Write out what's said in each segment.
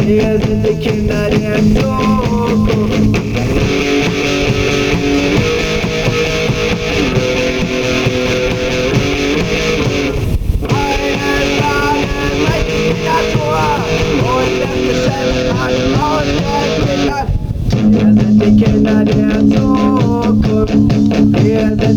Fíjate que. I'm not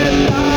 Amen.